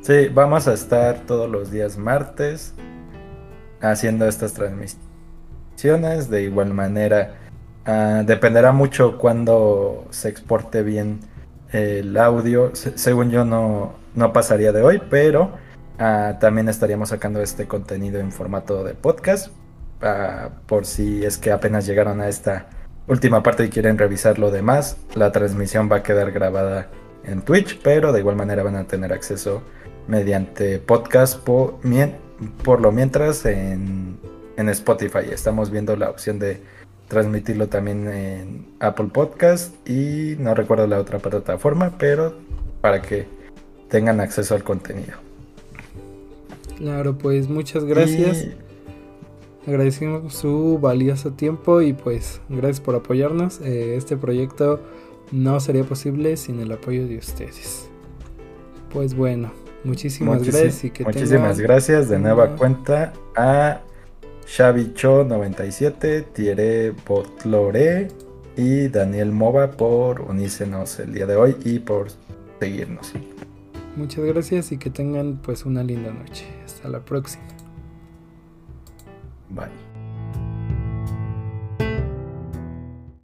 Sí, vamos a estar todos los días martes haciendo estas transmisiones. De igual manera, ah, dependerá mucho cuando se exporte bien el audio. según yo, no, no pasaría de hoy, pero Ah, también estaríamos sacando este contenido en formato de podcast. Ah, por si es que apenas llegaron a esta última parte y quieren revisar lo demás, la transmisión va a quedar grabada en Twitch, pero de igual manera van a tener acceso mediante podcast por, por lo mientras en, en Spotify. Estamos viendo la opción de transmitirlo también en Apple Podcast y no recuerdo la otra plataforma, pero para que tengan acceso al contenido. Claro, pues muchas gracias. Agradecemos su valioso tiempo y pues gracias por apoyarnos. Eh, este proyecto no sería posible sin el apoyo de ustedes. Pues bueno, muchísimas gracias y que Muchísimas gracias de nueva cuenta a Xavicho97, Thierry Botlore y Daniel Mova por unírsenos el día de hoy y por seguirnos. Muchas gracias y que tengan pues una linda noche. Hasta la próxima. Bye.